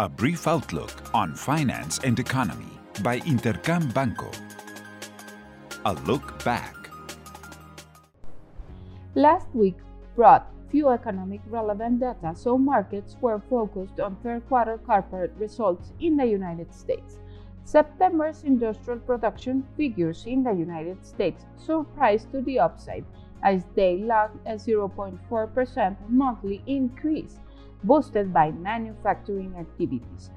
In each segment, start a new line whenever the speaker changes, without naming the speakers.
A brief outlook on finance and economy by Intercam Banco. A look back.
Last week brought few economic relevant data, so markets were focused on third quarter corporate results in the United States. September's industrial production figures in the United States surprised to the upside as they logged a 0.4% monthly increase boosted by manufacturing activities.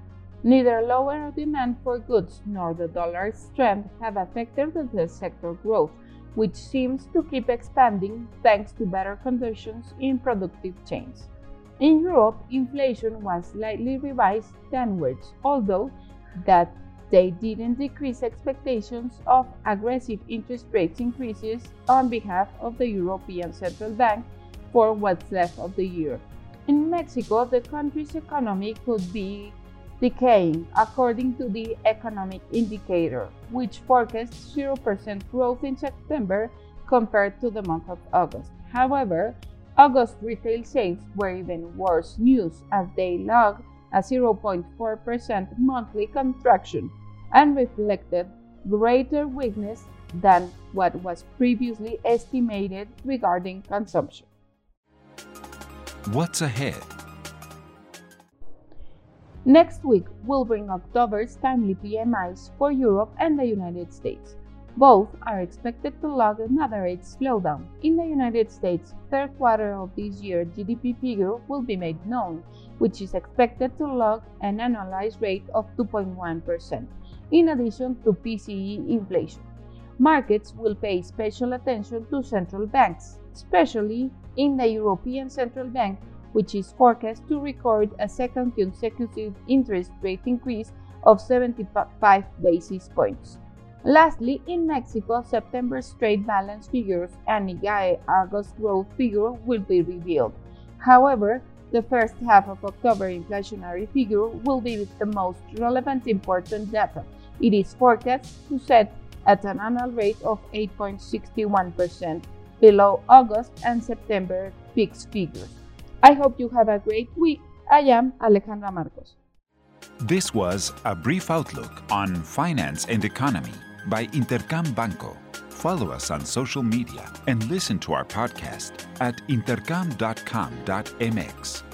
Neither lower demand for goods nor the dollar's strength have affected the sector growth, which seems to keep expanding thanks to better conditions in productive chains. In Europe, inflation was slightly revised downwards, although that they didn't decrease expectations of aggressive interest rate increases on behalf of the European Central Bank for what's left of the year. In Mexico, the country's economy could be decaying, according to the economic indicator, which forecasts 0% growth in September compared to the month of August. However, August retail sales were even worse news as they logged a 0.4% monthly contraction and reflected greater weakness than what was previously estimated regarding consumption.
What's ahead?
Next week we'll bring October's timely PMIs for Europe and the United States. Both are expected to log a moderate slowdown. In the United States, third quarter of this year GDP figure will be made known, which is expected to log an annualized rate of 2.1%, in addition to PCE inflation. Markets will pay special attention to central banks, especially in the European Central Bank, which is forecast to record a second consecutive interest rate increase of 75 basis points. Lastly, in Mexico, September's trade balance figures and IGAE August growth figure will be revealed. However, the first half of October inflationary figure will be the most relevant important data. It is forecast to set at an annual rate of 8.61% below August and September fixed figures. I hope you have a great week. I am Alejandra Marcos.
This was a brief outlook on finance and economy by Intercam Banco. Follow us on social media and listen to our podcast at intercam.com.mx.